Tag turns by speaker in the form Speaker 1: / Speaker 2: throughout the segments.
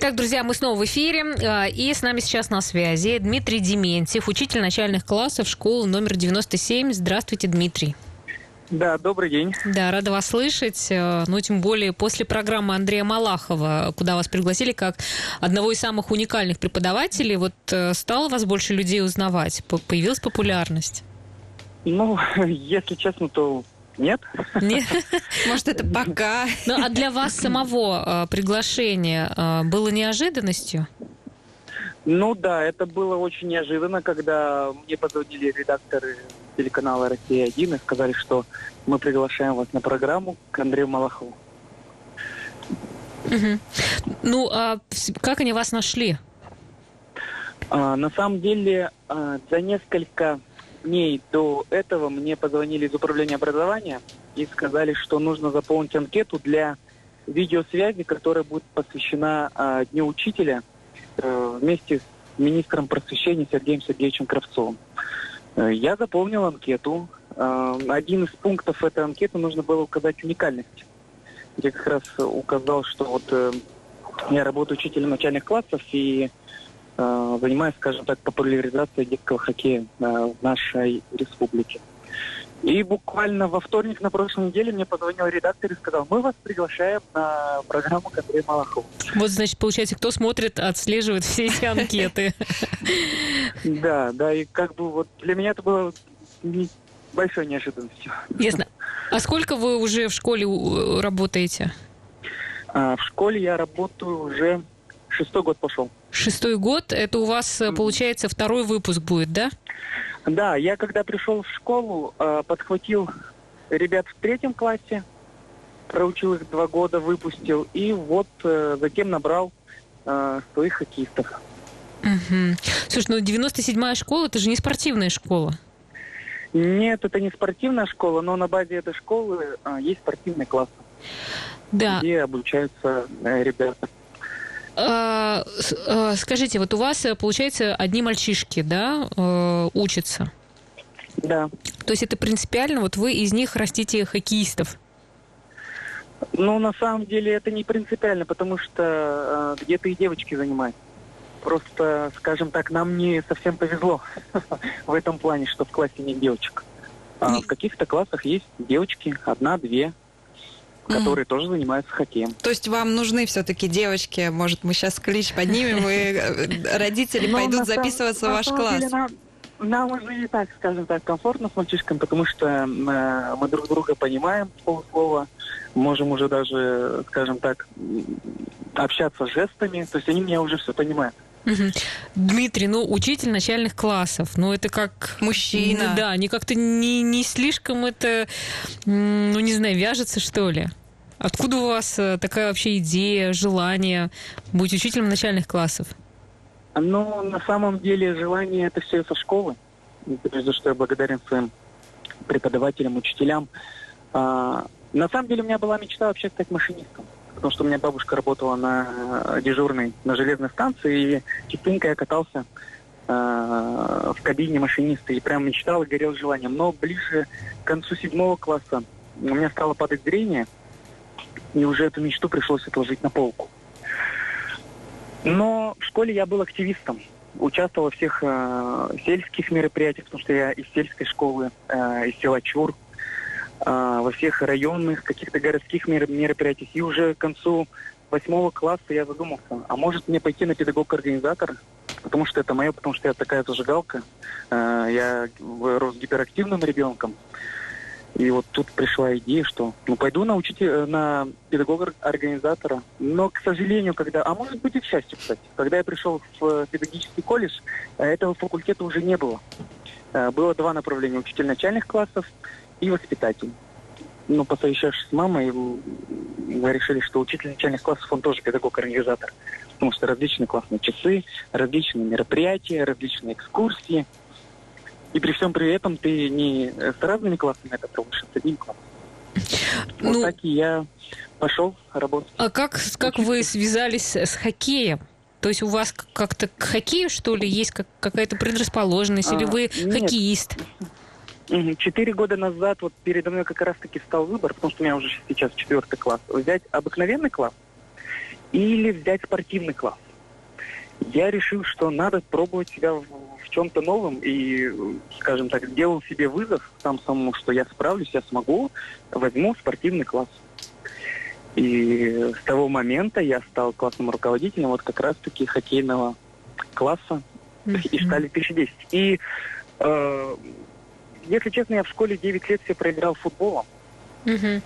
Speaker 1: Итак, друзья, мы снова в эфире. э, И с нами сейчас на связи Дмитрий Дементьев, учитель начальных классов школы номер 97. Здравствуйте, Дмитрий.
Speaker 2: Да, добрый день.
Speaker 1: Да, рада вас слышать. Э, Ну, тем более после программы Андрея Малахова, куда вас пригласили как одного из самых уникальных преподавателей, вот э, стало вас больше людей узнавать? По- Появилась популярность?
Speaker 2: Ну, если честно, то нет.
Speaker 1: Нет?
Speaker 3: Может, это пока.
Speaker 1: Ну, а для вас самого э, приглашение э, было неожиданностью?
Speaker 2: Ну да, это было очень неожиданно, когда мне позвонили редакторы телеканала «Россия-1» и сказали, что мы приглашаем вас на программу к Андрею Малахову.
Speaker 1: Мгм. Ну, а как они вас нашли?
Speaker 2: А, на самом деле, а, за несколько дней до этого мне позвонили из управления образования и сказали, что нужно заполнить анкету для видеосвязи, которая будет посвящена а, Дню учителя э, вместе с министром просвещения Сергеем Сергеевичем Кравцовым. Э, Я заполнил анкету. Э, Один из пунктов этой анкеты нужно было указать уникальность. Я как раз указал, что вот э, я работаю учителем начальных классов и э, занимаюсь, скажем так, популяризацией детского хоккея э, в нашей республике. И буквально во вторник на прошлой неделе мне позвонил редактор и сказал, мы вас приглашаем на программу к Андрею Малахову.
Speaker 1: Вот, значит, получается, кто смотрит, отслеживает все эти анкеты.
Speaker 2: Да, да, и как бы вот для меня это было большой неожиданностью.
Speaker 1: Ясно. А сколько вы уже в школе работаете?
Speaker 2: А, в школе я работаю уже шестой год пошел.
Speaker 1: Шестой год, это у вас, э, получается, второй выпуск будет, да?
Speaker 2: Да, я когда пришел в школу, э, подхватил ребят в третьем классе, проучил их два года, выпустил, и вот э, затем набрал своих хоккеистов.
Speaker 1: Мгм. Слушай, ну 97-я школа, это же не спортивная школа.
Speaker 2: Нет, это не спортивная школа, но на базе этой школы э, есть спортивный класс,
Speaker 1: Да.
Speaker 2: где обучаются э, ребята.
Speaker 1: А, а, Скажите, вот у вас, э, получается, одни мальчишки, да, э, учатся?
Speaker 2: Да.
Speaker 1: То есть это принципиально, вот вы из них растите хоккеистов?
Speaker 2: Ну, на самом деле это не принципиально, потому что э, где-то и девочки занимаются. Просто, скажем так, нам не совсем повезло в этом плане, что в классе нет девочек. А в каких-то классах есть девочки, одна-две, которые тоже занимаются хоккеем.
Speaker 3: То есть вам нужны все-таки девочки? Может, мы сейчас клич поднимем, и э, родители
Speaker 2: Но
Speaker 3: пойдут записываться в ваш класс?
Speaker 2: Нам, уже и так, скажем так, комфортно с мальчишками, потому что э, мы друг друга понимаем с полуслова, можем уже даже, скажем так, общаться жестами, то есть они меня уже все понимают.
Speaker 1: Дмитрий, ну, учитель начальных классов, ну, это как...
Speaker 3: Мужчина.
Speaker 1: Да, не как-то не, не слишком это, ну, не знаю, вяжется, что ли? Откуда у вас э, такая вообще идея, желание быть учителем начальных классов?
Speaker 2: Ну, на самом деле, желание это все со школы. Прежде что я благодарен своим преподавателям, учителям. А, на самом деле, у меня была мечта вообще стать машинистом. Потому что у меня бабушка работала на дежурной, на железной станции, и частенько я катался э, в кабине машиниста. И прям мечтал и горел желанием. Но ближе к концу седьмого класса у меня стало падать зрение, и уже эту мечту пришлось отложить на полку. Но в школе я был активистом. Участвовал во всех э, сельских мероприятиях, потому что я из сельской школы, э, из села Чур, э, во всех районных, каких-то городских мер- мероприятиях. И уже к концу восьмого класса я задумался, а может мне пойти на педагог-организатора? Потому что это мое, потому что я такая зажигалка. Э, я рос гиперактивным ребенком. И вот тут пришла идея, что ну пойду на учителя, на педагога-организатора. Но, к сожалению, когда, а может быть и к счастью, кстати, когда я пришел в э, педагогический колледж, э, этого факультета уже не было. Э, Было два направления, учитель начальных классов и воспитатель. Но посовещавшись с мамой, мы решили, что учитель начальных классов, он тоже педагог-организатор. Потому что различные классные часы, различные мероприятия, различные экскурсии. И при всем при этом ты не с разными классами это проводишь, а с одним классом.
Speaker 1: Ну-
Speaker 2: Вот так и я пошел работать.
Speaker 1: А как, как вы связались с хоккеем? То есть у вас как-то к хоккею, что ли, есть как, какая-то предрасположенность? или
Speaker 2: А,
Speaker 1: вы
Speaker 2: нет.
Speaker 1: хоккеист?
Speaker 2: Четыре года назад вот передо мной как раз-таки стал выбор, потому что у меня уже сейчас четвертый класс, взять обыкновенный класс или взять спортивный класс. Я решил, что надо пробовать себя в, в чем-то новом и, скажем так, сделал себе вызов сам самому, что я справлюсь, я смогу, возьму спортивный класс. И с того момента я стал классным руководителем вот как раз-таки хоккейного класса и штали 2010. И, э, если честно, я в школе 9 лет все проиграл футболом.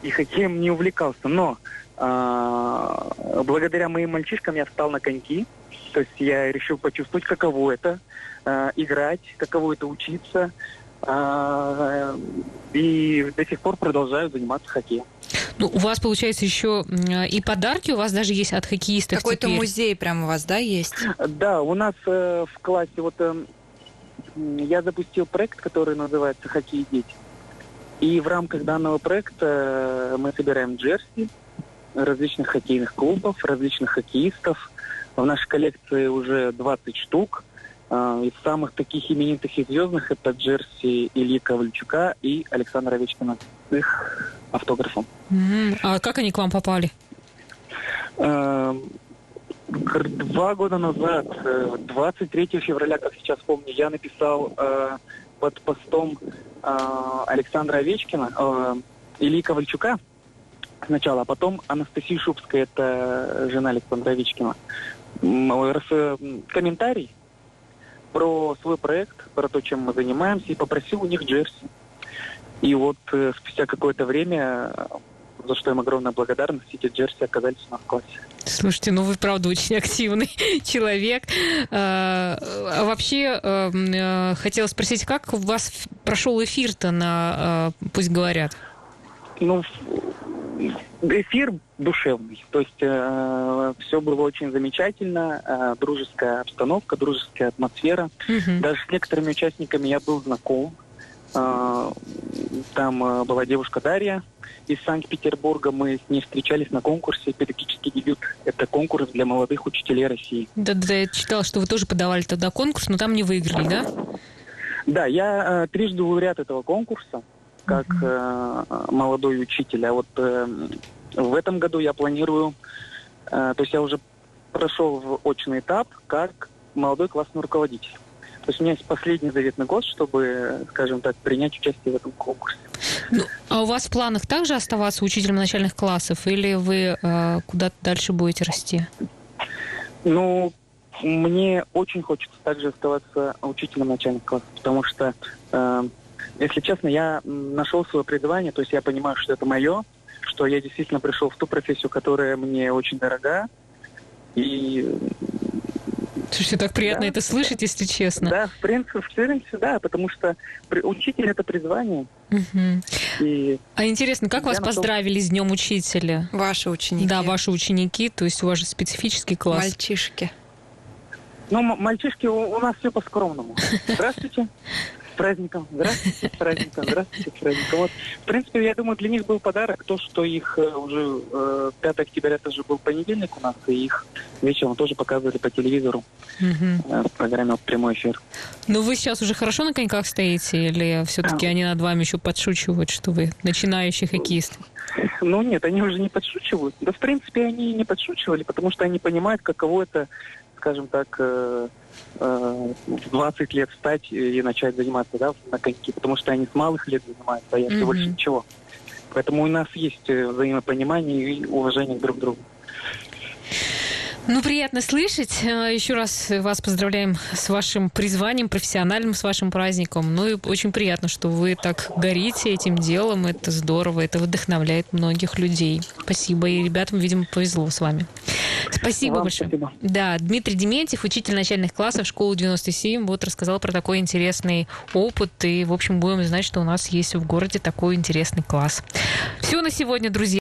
Speaker 2: И хоккеем не увлекался. Но э, благодаря моим мальчишкам я встал на коньки. То есть я решил почувствовать, каково это э, играть, каково это учиться. Э, и до сих пор продолжаю заниматься хоккеем.
Speaker 1: Ну, у вас, получается, еще и подарки у вас даже есть от хоккеистов
Speaker 3: Какой-то
Speaker 1: теперь.
Speaker 3: музей прям у вас, да, есть?
Speaker 2: Да, у нас э, в классе вот э, я запустил проект, который называется «Хоккей дети». И в рамках данного проекта э, мы собираем джерси различных хоккейных клубов, различных хоккеистов. В нашей коллекции уже 20 штук. Э, Из самых таких именитых и звездных это джерси Ильи Ковальчука и Александра Овечкина с их автографом.
Speaker 1: А как они к вам попали?
Speaker 2: К- Два года назад, э, 23 февраля, как сейчас помню, я написал э, под постом Александра Овечкина, Ильи Ковальчука сначала, а потом Анастасии Шубской, это жена Александра Овечкина, комментарий про свой проект, про то, чем мы занимаемся, и попросил у них джерси. И вот э, спустя какое-то время, э, за что им огромная благодарность, эти джерси оказались у нас в классе.
Speaker 1: Слушайте, ну вы правда очень активный человек. А а вообще э, м, э, хотела спросить, как у вас прошел эфир-то на э, «Пусть говорят»?
Speaker 2: Ну, эфир душевный. То есть все было очень замечательно, э, дружеская обстановка, дружеская атмосфера.
Speaker 1: Мгм.
Speaker 2: Даже с некоторыми участниками я был знаком. Э, Там э, была девушка Дарья из Санкт-Петербурга. Мы с ней встречались на конкурсе «Педагогический дебют». Это конкурс для молодых учителей России.
Speaker 1: Да-да, я читала, что вы тоже подавали тогда конкурс, но там не выиграли, да?
Speaker 2: Да, я э, трижды лауреат этого конкурса, как э, молодой учитель. А вот э, в этом году я планирую, э, то есть я уже прошел в очный этап как молодой классный руководитель. То есть у меня есть последний заветный год, чтобы, скажем так, принять участие в этом конкурсе.
Speaker 1: Ну, а у вас в планах также оставаться учителем начальных классов, или вы э, куда-то дальше будете расти?
Speaker 2: Ну, мне очень хочется также оставаться учителем начальных классов, потому что, э, если честно, я нашел свое призвание, то есть я понимаю, что это мое, что я действительно пришел в ту профессию, которая мне очень дорога. И
Speaker 1: Слушайте, так приятно
Speaker 2: Да.
Speaker 1: это слышать, если честно.
Speaker 2: да, в принципе, в принципе, да, потому что учитель это призвание.
Speaker 1: Мгм.
Speaker 2: И
Speaker 1: А интересно, как вас
Speaker 2: нашел-
Speaker 1: поздравили с Днем Учителя?
Speaker 3: Ваши ученики.
Speaker 1: Да, ваши ученики, то есть у вас же специфический класс.
Speaker 3: Мальчишки.
Speaker 2: ну, мальчишки, у, у нас все по-скромному. Здравствуйте. С праздником. Здравствуйте, с праздником. Здравствуйте, с праздником. Вот, в принципе, я думаю, для них был подарок то, что их э, уже э, 5 октября тоже был понедельник у нас, и их вечером тоже показывали по телевизору э, в программе «Прямой эфир».
Speaker 1: Ну вы сейчас уже хорошо на коньках стоите, или все-таки они над вами еще подшучивают, что вы начинающий хоккеист?
Speaker 2: Ну нет, они уже не подшучивают. Да, в принципе, они и не подшучивали, потому что они понимают, каково это, скажем так, э, э, в 20 лет встать и начать заниматься да, на коньки, потому что они с малых лет занимаются, а я
Speaker 1: Мгм.
Speaker 2: лишь ничего. Поэтому у нас есть э, взаимопонимание и уважение друг к другу.
Speaker 1: Ну, приятно слышать. Э, Еще раз вас поздравляем с вашим призванием профессиональным, с вашим праздником. Ну и очень приятно, что вы так горите этим делом. Это здорово, это вдохновляет многих людей. Спасибо. И ребятам, видимо, повезло с вами. Спасибо
Speaker 2: Вам
Speaker 1: большое.
Speaker 2: спасибо.
Speaker 1: Да, Дмитрий Дементьев, учитель начальных классов школы 97, вот рассказал про такой интересный опыт. И, в общем, будем знать, что у нас есть в городе такой интересный класс. Все на сегодня, друзья.